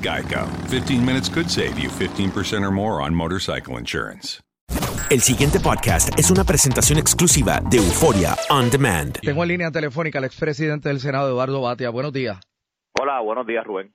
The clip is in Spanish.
Geico. 15 minutes could save you 15% or more on motorcycle insurance. El siguiente podcast es una presentación exclusiva de Euforia On Demand. Tengo en línea telefónica al expresidente del Senado, Eduardo Batia. Buenos días. Hola, buenos días, Rubén.